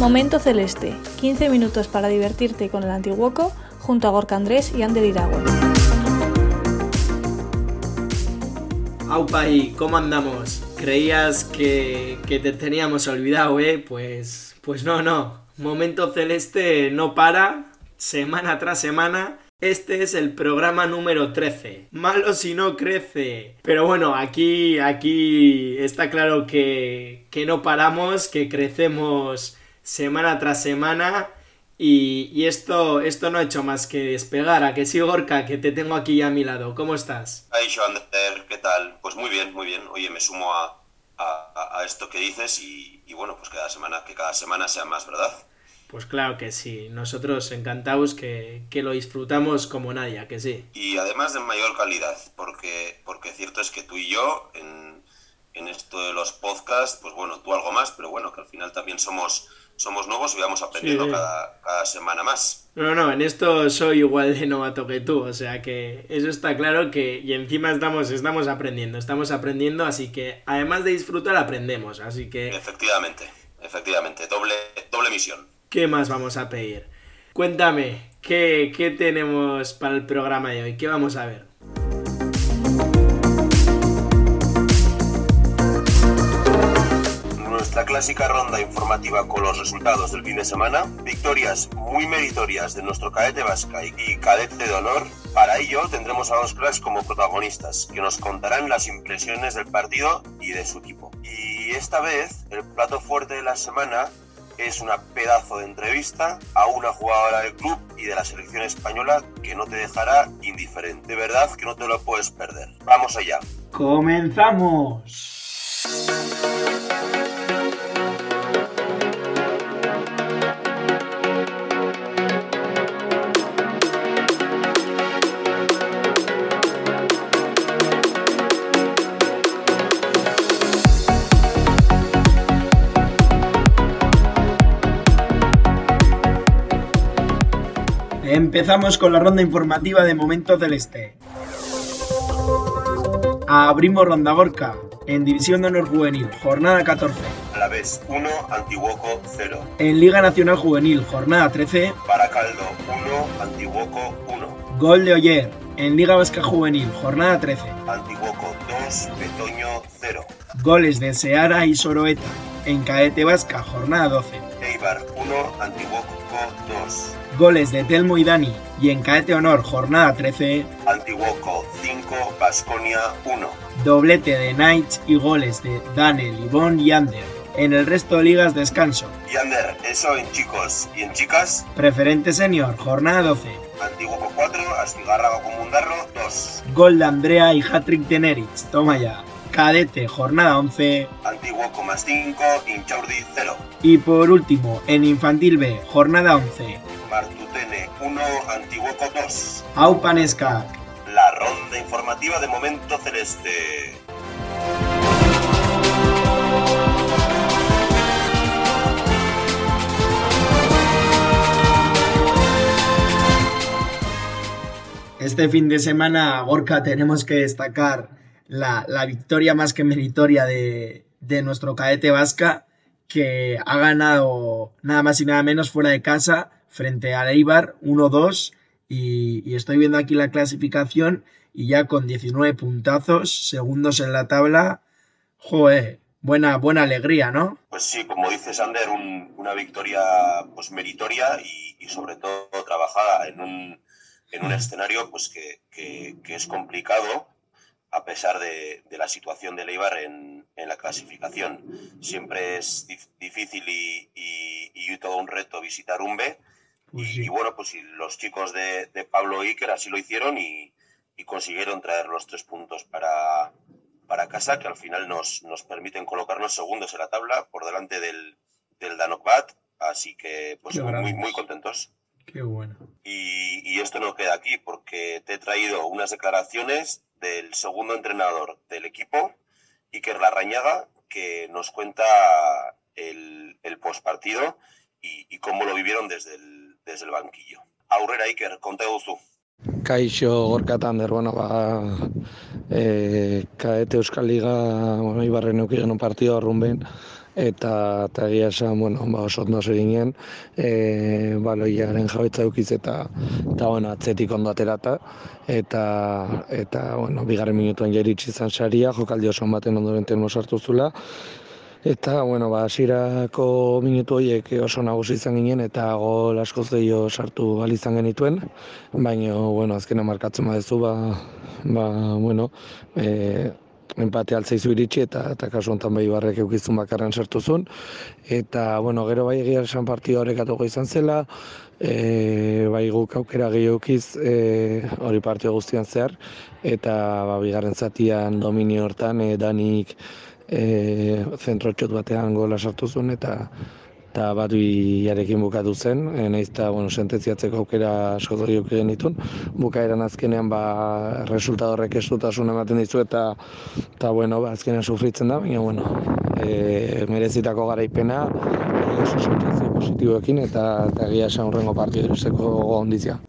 Momento Celeste, 15 minutos para divertirte con el Antiguoco junto a Gorka Andrés y Ander Iragüe. Aupa, ¿y cómo andamos? ¿Creías que, que te teníamos olvidado, eh? Pues, pues no, no. Momento Celeste no para, semana tras semana. Este es el programa número 13. Malo si no crece. Pero bueno, aquí, aquí está claro que, que no paramos, que crecemos semana tras semana. Y, y, esto, esto no ha hecho más que despegar. ¿A que sí, Gorka? Que te tengo aquí a mi lado. ¿Cómo estás? Ay, ¿qué tal? Pues muy bien, muy bien. Oye, me sumo a, a, a esto que dices y, y, bueno, pues cada semana, que cada semana sea más, ¿verdad? Pues claro que sí, nosotros encantados que, que, lo disfrutamos como nadie, que sí. Y además de mayor calidad, porque, porque cierto es que tú y yo en, en esto de los podcasts, pues bueno, tú algo más, pero bueno, que al final también somos, somos nuevos y vamos aprendiendo sí. cada, cada semana más. No, no, en esto soy igual de novato que tú, o sea que eso está claro que y encima estamos, estamos aprendiendo, estamos aprendiendo, así que además de disfrutar aprendemos, así que... Efectivamente, efectivamente, doble, doble misión. ¿Qué más vamos a pedir? Cuéntame, ¿qué, ¿qué, tenemos para el programa de hoy? ¿Qué vamos a ver? Nuestra clásica ronda informativa con los resultados del fin de semana, victorias muy meritorias de nuestro cadete vasca y cadete de honor. Para ello tendremos a dos cracks como protagonistas, que nos contarán las impresiones del partido y de su equipo. Y esta vez, el plato fuerte de la semana es una pedazo de entrevista a una jugadora del club y de la selección española que no te dejará indiferente. De verdad que no te lo puedes perder. Vamos allá. ¡Comenzamos! Empezamos con la ronda informativa de Momento Celeste. Abrimos Ronda Gorka en División de Honor Juvenil, jornada 14. A la vez 1, Antiguoco 0. En Liga Nacional Juvenil, jornada 13. Baracaldo 1, Antiguoco 1. Gol de Oyer en Liga Vasca Juvenil, jornada 13. Antiguoco 2, Betoño 0. Goles de Seara y Soroeta en Caete Vasca, jornada 12. Eibar 1, Antiguoco 2. Goles de Telmo y Dani y en Caete Honor, jornada 13. Antiguoco 5, Basconia 1. Doblete de Knights y goles de Daniel, Ivonne y Ander. En el resto de ligas, descanso. Y Ander, eso en chicos. ¿Y en chicas? Preferente Senior, jornada 12. Antiguoco 4, Astigarraga Comundarro 2. Gol de Andrea y Hattrick de Neritz. Toma ya. Cadete, jornada 11. Antiguoco más 5, Inchaurdi 0. Y por último, en Infantil B, jornada 11. Martutene 1, Antiguoco 2. Aupanesca. La ronda informativa de Momento Celeste. Este fin de semana, Gorka, tenemos que destacar la, la victoria más que meritoria de, de, nuestro cadete vasca, que ha ganado nada más y nada menos fuera de casa frente al Eibar 1-2. Y, y, estoy viendo aquí la clasificación y ya con 19 puntazos, segundos en la tabla. Joder, buena, buena alegría, ¿no? Pues sí, como dices, Ander, un, una victoria pues meritoria y, y sobre todo trabajada en un en un escenario pues que, que, que, es complicado a pesar de, de la situación de Leibar en, en, la clasificación. Siempre es dif difícil y, y, y, todo un reto visitar un B. Pues sí. y, bueno, pues los chicos de, de Pablo Iker así lo hicieron y, consiguieron traer los tres puntos para, para casa, que al final nos, nos permiten colocarnos segundos en la tabla por delante del, del Danokbat Así que, pues muy, muy contentos. Qué bueno. Y, y, esto no queda aquí, porque te he traído unas declaraciones del segundo entrenador del equipo, Iker Larrañaga, que nos cuenta el, el postpartido y, y cómo lo vivieron desde el, desde el banquillo. Aurrera Iker, konta guzu. Kaixo gorkatan der, bueno, ba, e, kaete Euskal Liga, bueno, ibarren eukigen un partido arrumben, eta eta egia esan, bueno, ba, oso ondo ginen, e, baloiaren jabetza eukiz eta, eta bueno, atzetik ondo aterata, eta, eta bueno, bigarren minutuen jairitsi izan saria, jokaldi oso baten ondoren termo sartu zula, Eta, bueno, ba, asirako minutu horiek oso nagusi izan ginen eta gol askoz deio sartu izan genituen. Baina, bueno, azkena markatzen badezu, ba, ba, bueno, e, empate altzaizu iritsi eta eta kasu honetan bai barrek eukizun bakarren sartu zuen. Eta, bueno, gero bai egia esan partidu horrek izan zela, e, bai guk aukera gehiago e, hori partio guztian zehar, eta ba, bigarren zatian dominio hortan, e, danik, e, zentrotxot batean gola sartu zuen eta eta bat jarekin bukatu zen, e, nahiz eta bueno, sentenziatzeko aukera asko doriok genitun. Bukaeran azkenean ba, resultadorrek ez dutasun ematen dizu eta eta bueno, ba, azkenean sufritzen da, baina bueno, e, merezitako garaipena e, sensazio positiboekin eta eta egia esan hurrengo partidu ondizia.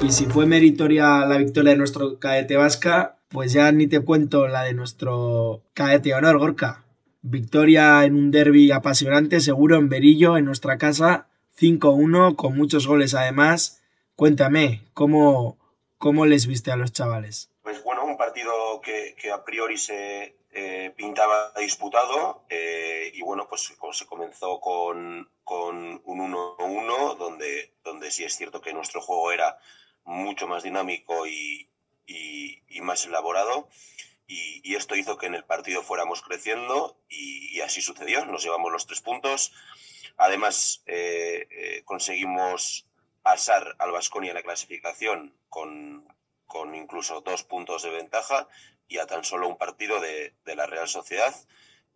Y si fue meritoria la victoria de nuestro cadete vasca, pues ya ni te cuento la de nuestro cadete honor, Gorka. Victoria en un derby apasionante, seguro en Berillo, en nuestra casa, 5-1, con muchos goles además. Cuéntame, ¿cómo, ¿cómo les viste a los chavales? Pues bueno, un partido que, a priori se eh, pintaba disputado eh, y bueno, pues se comenzó con, con un 1-1, donde, donde sí es cierto que nuestro juego era mucho más dinámico y, más elaborado. Y, esto hizo que en el partido fuéramos creciendo y, así sucedió. Nos llevamos los tres puntos. Además, eh, eh, conseguimos pasar al Vasconia en la clasificación con, incluso dos puntos de ventaja y a tan solo un partido de, la Real Sociedad.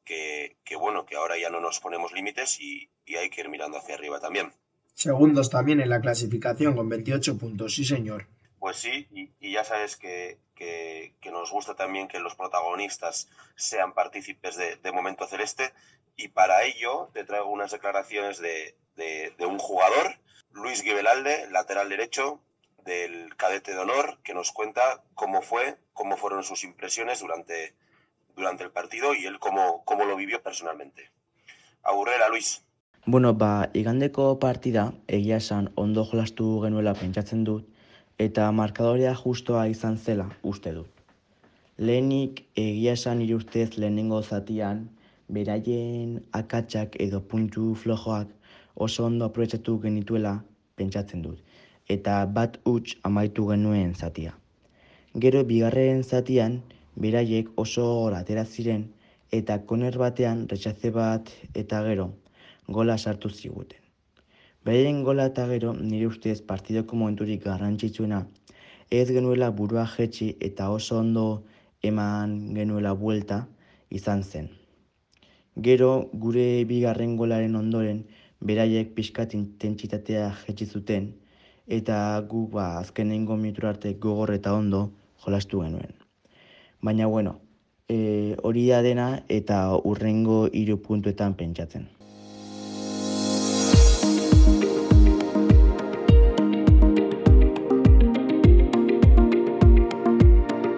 Que, bueno, que ahora ya no nos ponemos límites y hay que ir mirando hacia arriba también. Segundos también en la clasificación con 28 puntos, sí señor. Pues sí, y, ya sabes que, nos gusta también que los protagonistas sean partícipes de, Momento Celeste y para ello te traigo unas declaraciones de, un jugador, Luis Gibelalde, lateral derecho del cadete de honor, que nos cuenta cómo fue, cómo fueron sus impresiones durante, durante el partido y él cómo, cómo lo vivió personalmente. Aburrera, Luis. Bueno, ba, igandeko partida egia esan ondo jolastu genuela pentsatzen dut eta markadorea justoa izan zela uste dut. Lehenik egia esan nire ustez lehenengo zatian beraien akatsak edo puntu flojoak oso ondo aprobetsatu genituela pentsatzen dut eta bat huts amaitu genuen zatia. Gero bigarren zatian beraiek oso atera ziren eta koner batean retxaze bat eta gero gola sartu ziguten. Beraien gola eta gero nire ustez partidoko momenturik garrantzitsuena ez genuela burua jetxi eta oso ondo eman genuela buelta izan zen. Gero gure bigarren golaren ondoren beraiek pixkat intentsitatea jetxi zuten eta gu ba, azkenengo minutur arte gogor eta ondo jolastu genuen. Baina bueno, e, hori da dena eta urrengo hiru puntuetan pentsatzen.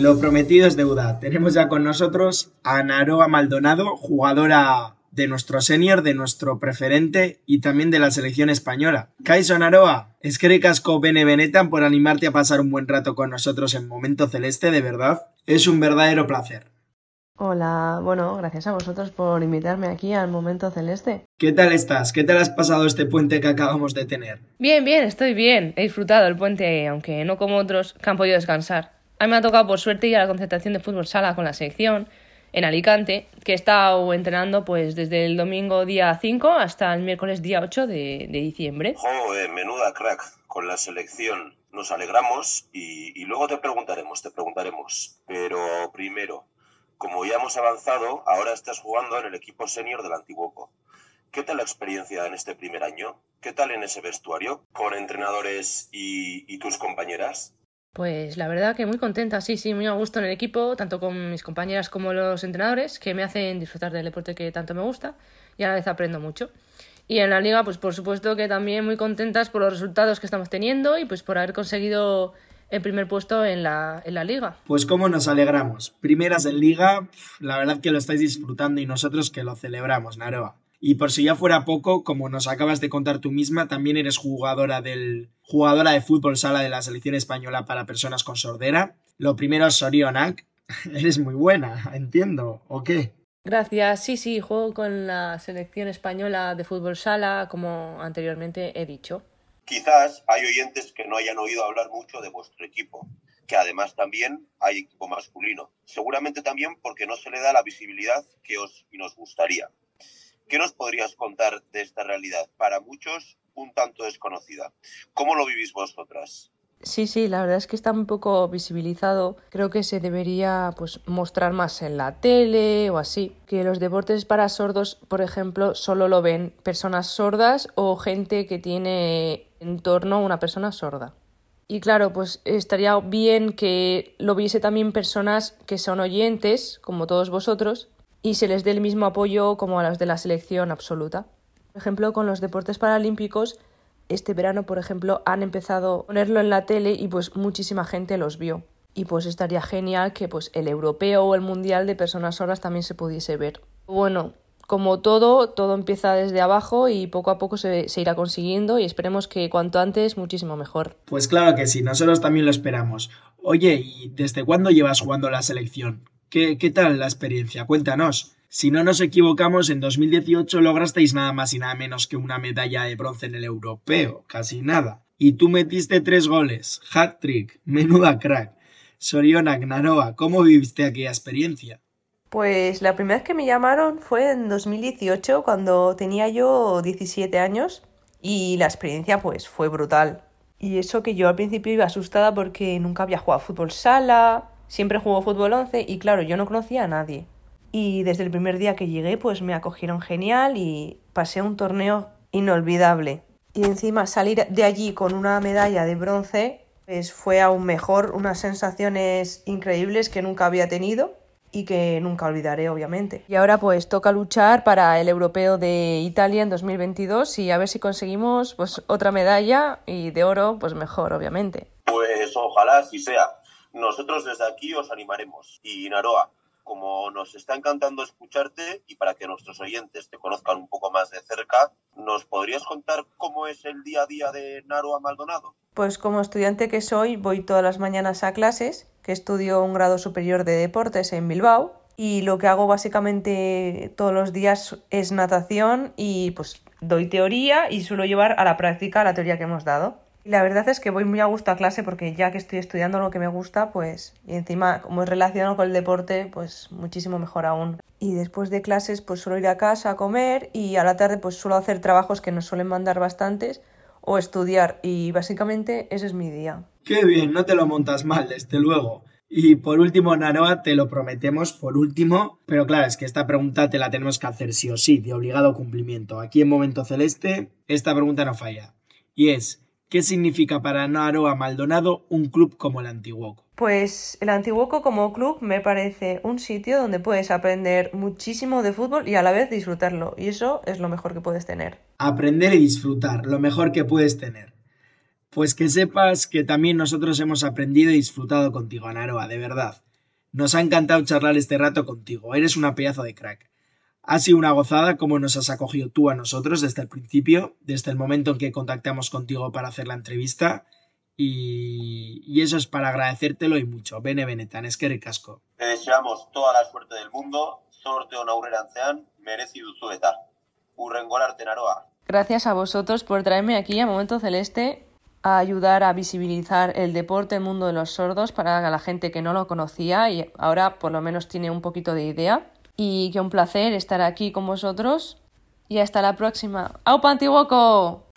Lo prometido es deuda. Tenemos ya con nosotros a Naroa Maldonado, jugadora de nuestro senior, de nuestro preferente y también de la selección española. Kaiso Naroa, es que recasco Bene Benetan por animarte a pasar un buen rato con nosotros en Momento Celeste, de verdad. Es un verdadero placer. Hola, bueno, gracias a vosotros por invitarme aquí al Momento Celeste. ¿Qué tal estás? ¿Qué tal has pasado este puente que acabamos de tener? Bien, bien, estoy bien. He disfrutado el puente, aunque no como otros que han podido descansar. A mí me ha tocado por suerte ir a la concentración de fútbol sala con la selección en Alicante, que he estado entrenando pues desde el domingo día 5 hasta el miércoles día 8 de, de diciembre. Joder, menuda crack con la selección. Nos alegramos y, y luego te preguntaremos, te preguntaremos. Pero primero, como ya hemos avanzado, ahora estás jugando en el equipo senior del Antiguoco. ¿Qué tal la experiencia en este primer año? ¿Qué tal en ese vestuario con entrenadores y, y tus compañeras? Pues la verdad que muy contenta, sí, sí, muy a gusto en el equipo, tanto con mis compañeras como los entrenadores, que me hacen disfrutar del deporte que tanto me gusta y a la vez aprendo mucho. Y en la liga, pues por supuesto que también muy contentas por los resultados que estamos teniendo y pues por haber conseguido el primer puesto en la, en la liga. Pues cómo nos alegramos. Primeras en liga, la verdad que lo estáis disfrutando y nosotros que lo celebramos, Naroa. Y por si ya fuera poco, como nos acabas de contar tú misma, también eres jugadora del jugadora de fútbol sala de la selección española para personas con sordera. Lo primero, Sorionak, eres muy buena, entiendo, ¿o qué? Gracias, sí, sí, juego con la selección española de fútbol sala, como anteriormente he dicho. Quizás hay oyentes que no hayan oído hablar mucho de vuestro equipo, que además también hay equipo masculino. Seguramente también porque no se le da la visibilidad que os y nos gustaría. ¿Qué nos podrías contar de esta realidad? Para muchos, un tanto desconocida. ¿Cómo lo vivís vosotras? Sí, sí, la verdad es que está un poco visibilizado. Creo que se debería pues mostrar más en la tele o así. Que los deportes para sordos, por ejemplo, solo lo ven personas sordas o gente que tiene en torno a una persona sorda. Y claro, pues estaría bien que lo viese también personas que son oyentes, como todos vosotros, y se les dé el mismo apoyo como a los de la selección absoluta. Por ejemplo, con los deportes paralímpicos, este verano, por ejemplo, han empezado a ponerlo en la tele y pues muchísima gente los vio. Y pues estaría genial que pues el europeo o el mundial de personas sordas también se pudiese ver. Bueno, como todo, todo empieza desde abajo y poco a poco se, se, irá consiguiendo y esperemos que cuanto antes muchísimo mejor. Pues claro que sí, nosotros también lo esperamos. Oye, ¿y desde cuándo llevas jugando la selección? ¿Qué, qué tal la experiencia? Cuéntanos. Si no nos equivocamos, en 2018 lograsteis nada más y nada menos que una medalla de bronce en el europeo, casi nada. Y tú metiste tres goles, hat trick, menuda crack. Soriona, Naroa, ¿cómo viviste aquella experiencia? Pues la primera vez que me llamaron fue en 2018, cuando tenía yo 17 años, y la experiencia pues fue brutal. Y eso que yo al principio iba asustada porque nunca había jugado fútbol sala, siempre juego fútbol 11 y claro, yo no conocía a nadie. Y desde el primer día que llegué pues me acogieron genial y pasé un torneo inolvidable. Y encima salir de allí con una medalla de bronce pues fue aún mejor, unas sensaciones increíbles que nunca había tenido y que nunca olvidaré, obviamente. Y ahora pues toca luchar para el europeo de Italia en 2022 y a ver si conseguimos pues otra medalla y de oro, pues mejor, obviamente. Pues ojalá así sea. Nosotros desde aquí os animaremos. Y Naroa, como nos está encantando escucharte y para que nuestros oyentes te conozcan un poco más de cerca, ¿nos podrías contar cómo es el día a día de Naroa Maldonado? Pues como estudiante que soy, voy todas las mañanas a clases, que estudio un grado superior de deportes en Bilbao, y lo que hago básicamente todos los días es natación y pues doy teoría y suelo llevar a la práctica la teoría que hemos dado. Y la verdad es que voy muy a gusto a clase porque ya que estoy estudiando lo que me gusta, pues, y encima como es relacionado con el deporte, pues muchísimo mejor aún. Y después de clases, pues suelo ir a casa a comer y a la tarde, pues suelo hacer trabajos que nos suelen mandar bastantes o estudiar. Y básicamente ese es mi día. Qué bien, no te lo montas mal, desde luego. Y por último, Naroa, te lo prometemos, por último, pero claro, es que esta pregunta te la tenemos que hacer sí o sí, de obligado cumplimiento. Aquí en Momento Celeste, esta pregunta no falla. Y es, ¿Qué significa para Naroa Maldonado un club como el Antiguoco? Pues el Antiguoco como club me parece un sitio donde puedes aprender muchísimo de fútbol y a la vez disfrutarlo. Y eso es lo mejor que puedes tener. Aprender y disfrutar, lo mejor que puedes tener. Pues que sepas que también nosotros hemos aprendido y disfrutado contigo, Naroa, de verdad. Nos ha encantado charlar este rato contigo. Eres una pedazo de crack. Ha sido una gozada como nos has acogido tú a nosotros desde el principio, desde el momento en que contactamos contigo para hacer la entrevista. y, eso es para agradecértelo y mucho. Bene Benetan, es que ricasco. Te deseamos toda la suerte del mundo, sorteo aurrerantzean, merezi duzu eta. Urrengor arte naroa. Gracias a vosotros por traerme aquí a Momento Celeste a ayudar a visibilizar el deporte, el mundo de los sordos para la gente que no lo conocía y ahora por lo menos tiene un poquito de idea. Y que un placer estar aquí con vosotros y hasta la próxima. ¡Aupa Antiguoco!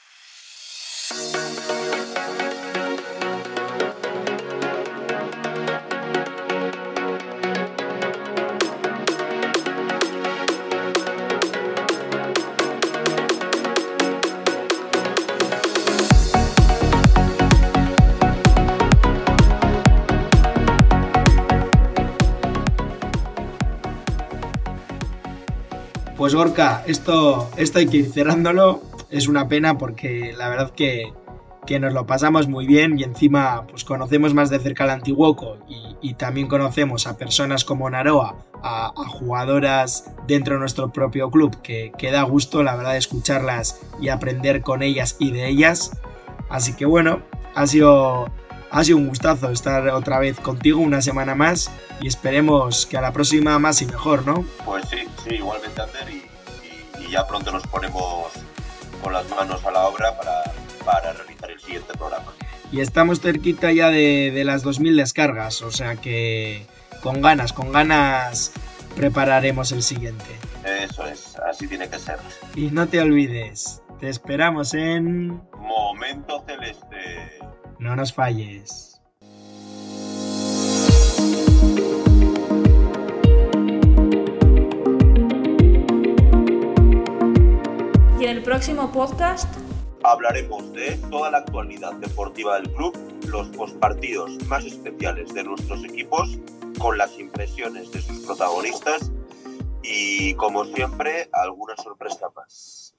Pues Gorka, esto, esto hay que ir cerrándolo. Es una pena porque la verdad que, nos lo pasamos muy bien y encima pues conocemos más de cerca al Antiguoco y, también conocemos a personas como Naroa, a, jugadoras dentro de nuestro propio club que, que da gusto la verdad escucharlas y aprender con ellas y de ellas. Así que bueno, ha sido ha sido un gustazo estar otra vez contigo una semana más y esperemos que a la próxima más y mejor, ¿no? Pues sí, sí, igualmente Ander y, ya pronto nos ponemos con las manos a la obra para, realizar el siguiente programa. Y estamos cerquita ya de, de las 2.000 descargas, o sea que con ganas, con ganas prepararemos el siguiente. Eso es, así tiene que ser. Y no te olvides, te esperamos en... Momento Celeste. No nos falles. Próximo podcast hablaremos de toda la actualidad deportiva del club, los postpartidos más especiales de nuestros equipos, con las impresiones de sus protagonistas y, como siempre, alguna sorpresa más.